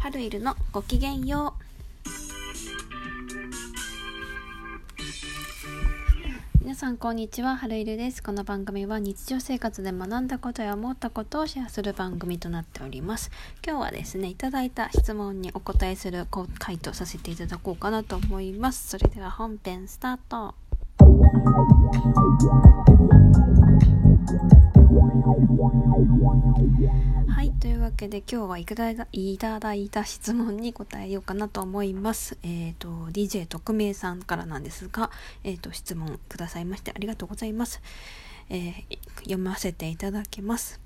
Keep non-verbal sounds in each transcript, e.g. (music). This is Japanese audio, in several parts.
春いるのごきげんよう。皆さんこんにちは春いるです。この番組は日常生活で学んだことや思ったことをシェアする番組となっております。今日はですねいただいた質問にお答えする回答させていただこうかなと思います。それでは本編スタート。はいというわけで今日はいただいた質問に答えようかなと思います。えっ、ー、と DJ 特命さんからなんですがえっ、ー、と質問くださいましてありがとうございます、えー、読ませていただきます。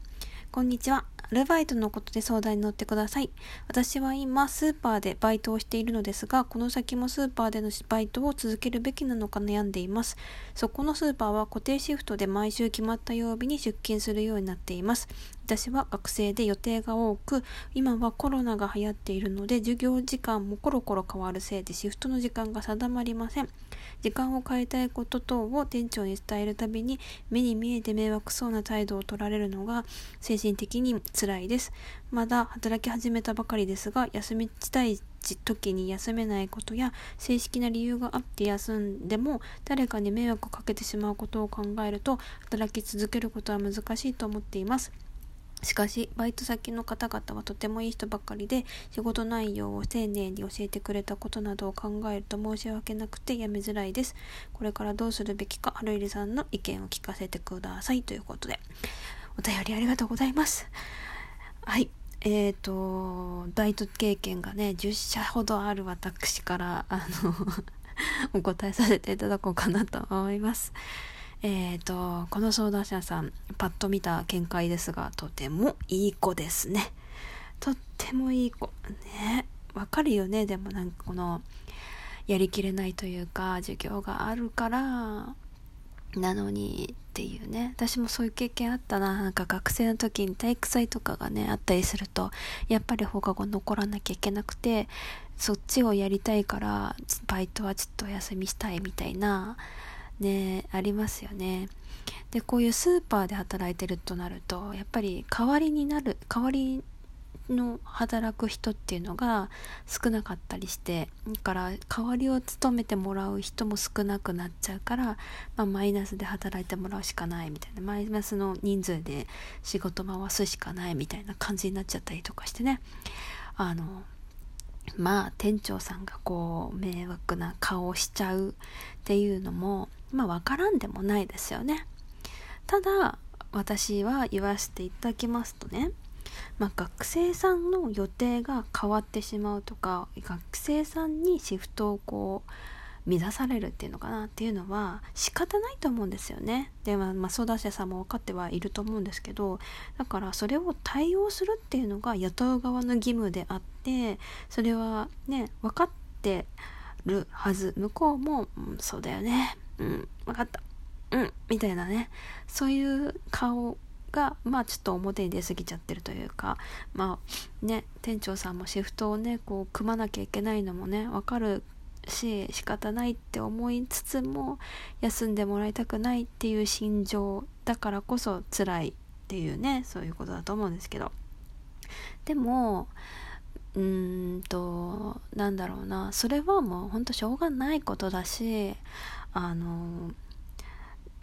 こんにちはアルバイトのことで相談に乗ってください。私は今、スーパーでバイトをしているのですが、この先もスーパーでのバイトを続けるべきなのか悩んでいます。そこのスーパーは固定シフトで毎週決まった曜日に出勤するようになっています。私は学生で予定が多く、今はコロナが流行っているので、授業時間もコロコロ変わるせいでシフトの時間が定まりません。時間を変えたいこと等を店長に伝えるたびに目に見えて迷惑そうな態度を取られるのが精神的に辛いです。まだ働き始めたばかりですが、休みたい時に休めないことや正式な理由があって休んでも誰かに迷惑をかけてしまうことを考えると働き続けることは難しいと思っています。しかし、バイト先の方々はとてもいい人ばかりで、仕事内容を丁寧に教えてくれたことなどを考えると申し訳なくてやめづらいです。これからどうするべきか、春入さんの意見を聞かせてください。ということで、お便りありがとうございます。はい。えっ、ー、と、バイト経験がね、10社ほどある私から、あの (laughs) お答えさせていただこうかなと思います。えっ、ー、と、この相談者さん、パッと見た見解ですが、とてもいい子ですね。とってもいい子。ね。わかるよね。でもなんかこの、やりきれないというか、授業があるから、なのにっていうね。私もそういう経験あったな。なんか学生の時に体育祭とかがね、あったりすると、やっぱり放課後残らなきゃいけなくて、そっちをやりたいから、バイトはちょっとお休みしたいみたいな、ねありますよね。でこういうスーパーで働いてるとなるとやっぱり代わりになる代わりの働く人っていうのが少なかったりしてだから代わりを務めてもらう人も少なくなっちゃうから、まあ、マイナスで働いてもらうしかないみたいなマイナスの人数で仕事回すしかないみたいな感じになっちゃったりとかしてね。あのまあ店長さんがこう迷惑な顔をしちゃうっていうのもまあ分からんでもないですよねただ私は言わせていただきますとねまあ、学生さんの予定が変わってしまうとか学生さんにシフトをこう乱されるっていうのかなっていうのは仕方ないと思うんですよね。でまあ、まあ、相談者さんも分かってはいると思うんですけどだからそれを対応するっていうのが雇う側の義務であってそれはね分かってるはず向こうも、うん、そうだよねうん分かった。うんみたいなね。そういう顔がまあちょっと表に出過ぎちゃってるというかまあね店長さんもシフトをねこう組まなきゃいけないのもね分かるし仕方ないって思いつつも休んでもらいたくないっていう心情だからこそ辛いっていうねそういうことだと思うんですけど。でもうーんとなんだろうなそれはもうほんとしょうがないことだしあの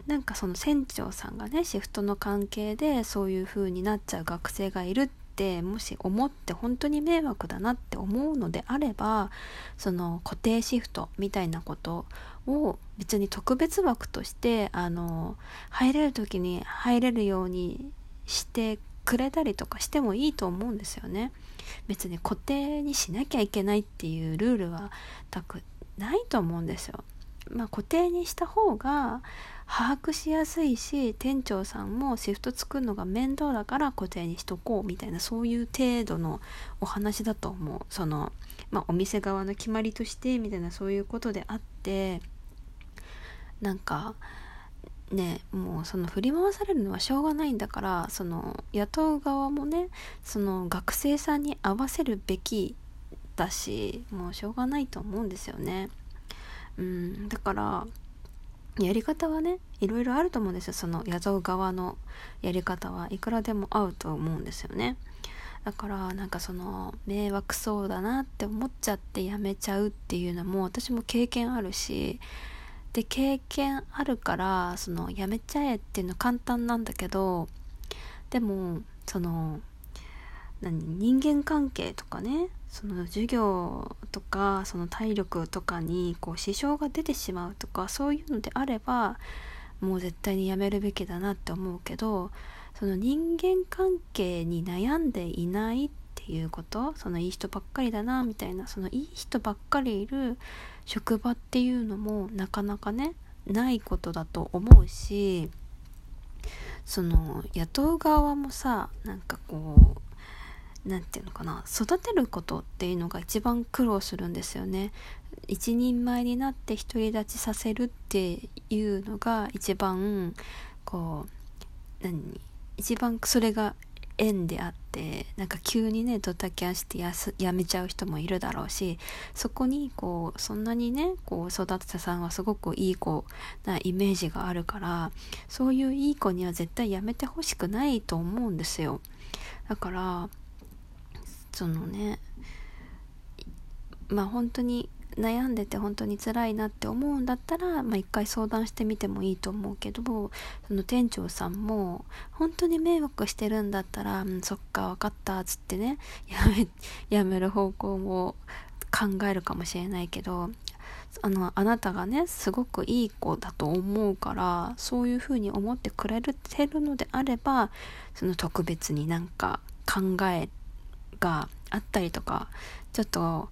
なんかその船長さんがねシフトの関係でそういう風になっちゃう学生がいるってもし思って本当に迷惑だなって思うのであればその固定シフトみたいなことを別に特別枠としてあの入れる時に入れるようにしてくれたりとかしてもいいと思うんですよね。別に固定にしなきゃいけないっていうルールはたくないと思うんですよ。まあ、固定にした方が把握しやすいし店長さんもシフト作るのが面倒だから固定にしとこうみたいなそういう程度のお話だと思うその、まあ、お店側の決まりとしてみたいなそういうことであってなんかねもうその振り回されるのはしょうがないんだからその雇う側もねその学生さんに合わせるべきだしもうしょうがないと思うんですよね。うん、だからやり方はねいろいろあると思うんですよその雇う側のやり方はいくらでも合うと思うんですよね。だからなんかその迷惑そうだなって思っちゃってやめちゃうっていうのも私も経験あるしで経験あるからそのやめちゃえっていうの簡単なんだけどでもその何人間関係とかねその授業とかその体力とかにこう支障が出てしまうとかそういうのであればもう絶対にやめるべきだなって思うけどその人間関係に悩んでいないっていうこと？そのいい人ばっかりだなみたいな。そのいい人ばっかりいる職場っていうのもなかなかねないことだと思うしその雇う側もさなんかこう何て言うのかな？育てることっていうのが一番苦労するんですよね。一人前になって独り立ちさせるっていうのが一番こう何？一番それが縁であってなんか急にねドタキャンしてやすやめちゃう人もいるだろうしそこにこうそんなにねこう育てたさんはすごくいい子なイメージがあるからそういういい子には絶対やめてほしくないと思うんですよ。だからそのねまあ本当に悩んでて本当に辛いなって思うんだったら、まあ、一回相談してみてもいいと思うけどその店長さんも本当に迷惑してるんだったら「うん、そっか分かった」っつってねやめ (laughs) やめる方向も考えるかもしれないけどあのあなたがねすごくいい子だと思うからそういうふうに思ってくれてるのであればその特別になんか考えがあったりとかちょっと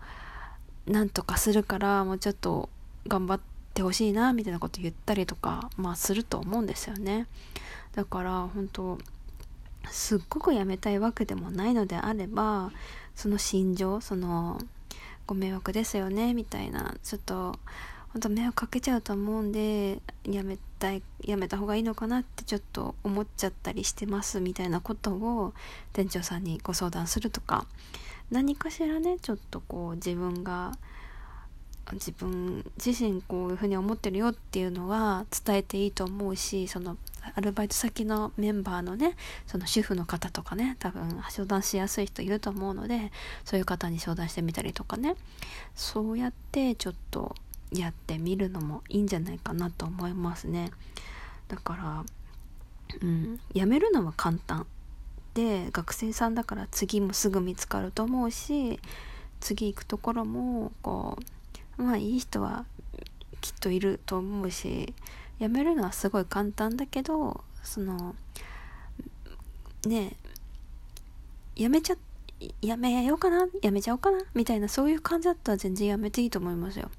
なんとかするからもうちょっと頑張ってほしいなみたいなこと言ったりとかまあすると思うんですよね。だから本当すっごくやめたいわけでもないのであればその心情そのご迷惑ですよねみたいなちょっと本当迷惑かけちゃうと思うんでやめたいやめた方がいいのかなってちょっと思っちゃったりしてますみたいなことを店長さんにご相談するとか。何かしらねちょっとこう自分が自分自身こういうふうに思ってるよっていうのは伝えていいと思うしそのアルバイト先のメンバーのねその主婦の方とかね多分相談しやすい人いると思うのでそういう方に相談してみたりとかね。そうやってちょっとやってみるのもいいんじゃないかなと思いますね。だからうんやめるのは簡単で学生さんだから次もすぐ見つかると思うし次行くところもこうまあいい人はきっといると思うし辞めるのはすごい簡単だけどそのねやめちゃやめようかなやめちゃおうかなみたいなそういう感じだったら全然やめていいと思いますよ。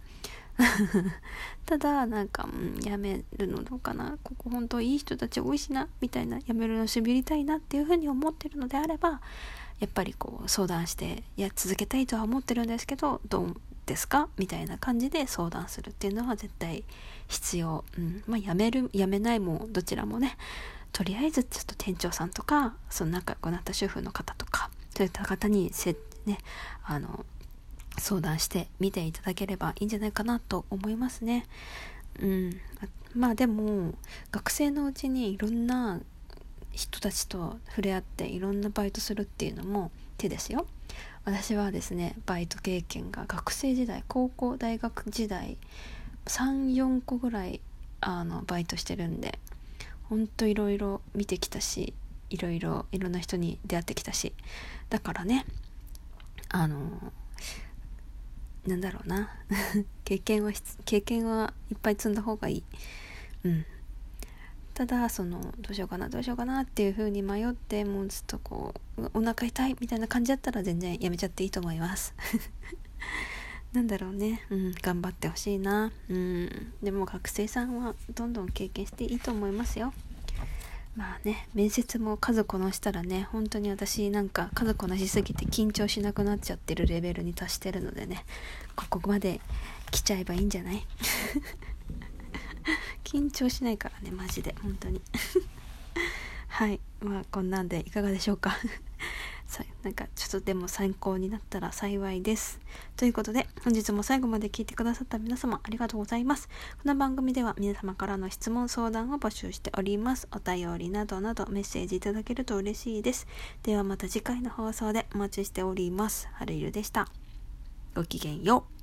(laughs) ただなんか、うん、やめるのどうかな。ここ本当いい人たち多いしな。みたいな。やめるのしびりたいなっていうふうに思ってるのであればやっぱりこう相談していや続けたいとは思ってるんですけどどうですか？みたいな感じで相談するっていうのは絶対必要、うん、まあやめるやめないもどちらもねとりあえずちょっと店長さんとかその仲良くなった主婦の方とかそういった方にせねあの相談してみていただければいいんじゃないかなと思いますね。うん、まあでも学生のうちにいろんな人たちと触れ合っていろんなバイトするっていうのも手ですよ。私はですねバイト経験が学生時代高校大学時代34個ぐらいあのバイトしてるんでほんといろいろ見てきたしいろいろいろんな人に出会ってきたしだからねあのなんだろうな。(laughs) 経験は経験はいっぱい積んだ方がいい。うん。ただそのどうしようかなどうしようかなっていう風に迷ってもうずっとこうお腹痛いみたいな感じだったら全然やめちゃっていいと思います。(laughs) なんだろうね。うん。頑張ってほしいな。うん。でも学生さんはどんどん経験していいと思いますよ。まあね面接も数こなしたらね本当に私なんか数こなしすぎて緊張しなくなっちゃってるレベルに達してるのでねここまで来ちゃえばいいんじゃない？(laughs) 緊張しないからねマジで本当に。(laughs) はい。まあこんなんでいかがでしょうか？なんかちょっとでも参考になったら幸いです。ということで本日も最後まで聞いてくださった皆様ありがとうございます。この番組では皆様からの質問相談を募集しております。お便りなどなどメッセージいただけると嬉しいです。ではまた次回の放送でお待ちしております。はるゆるでした。ごきげんよう。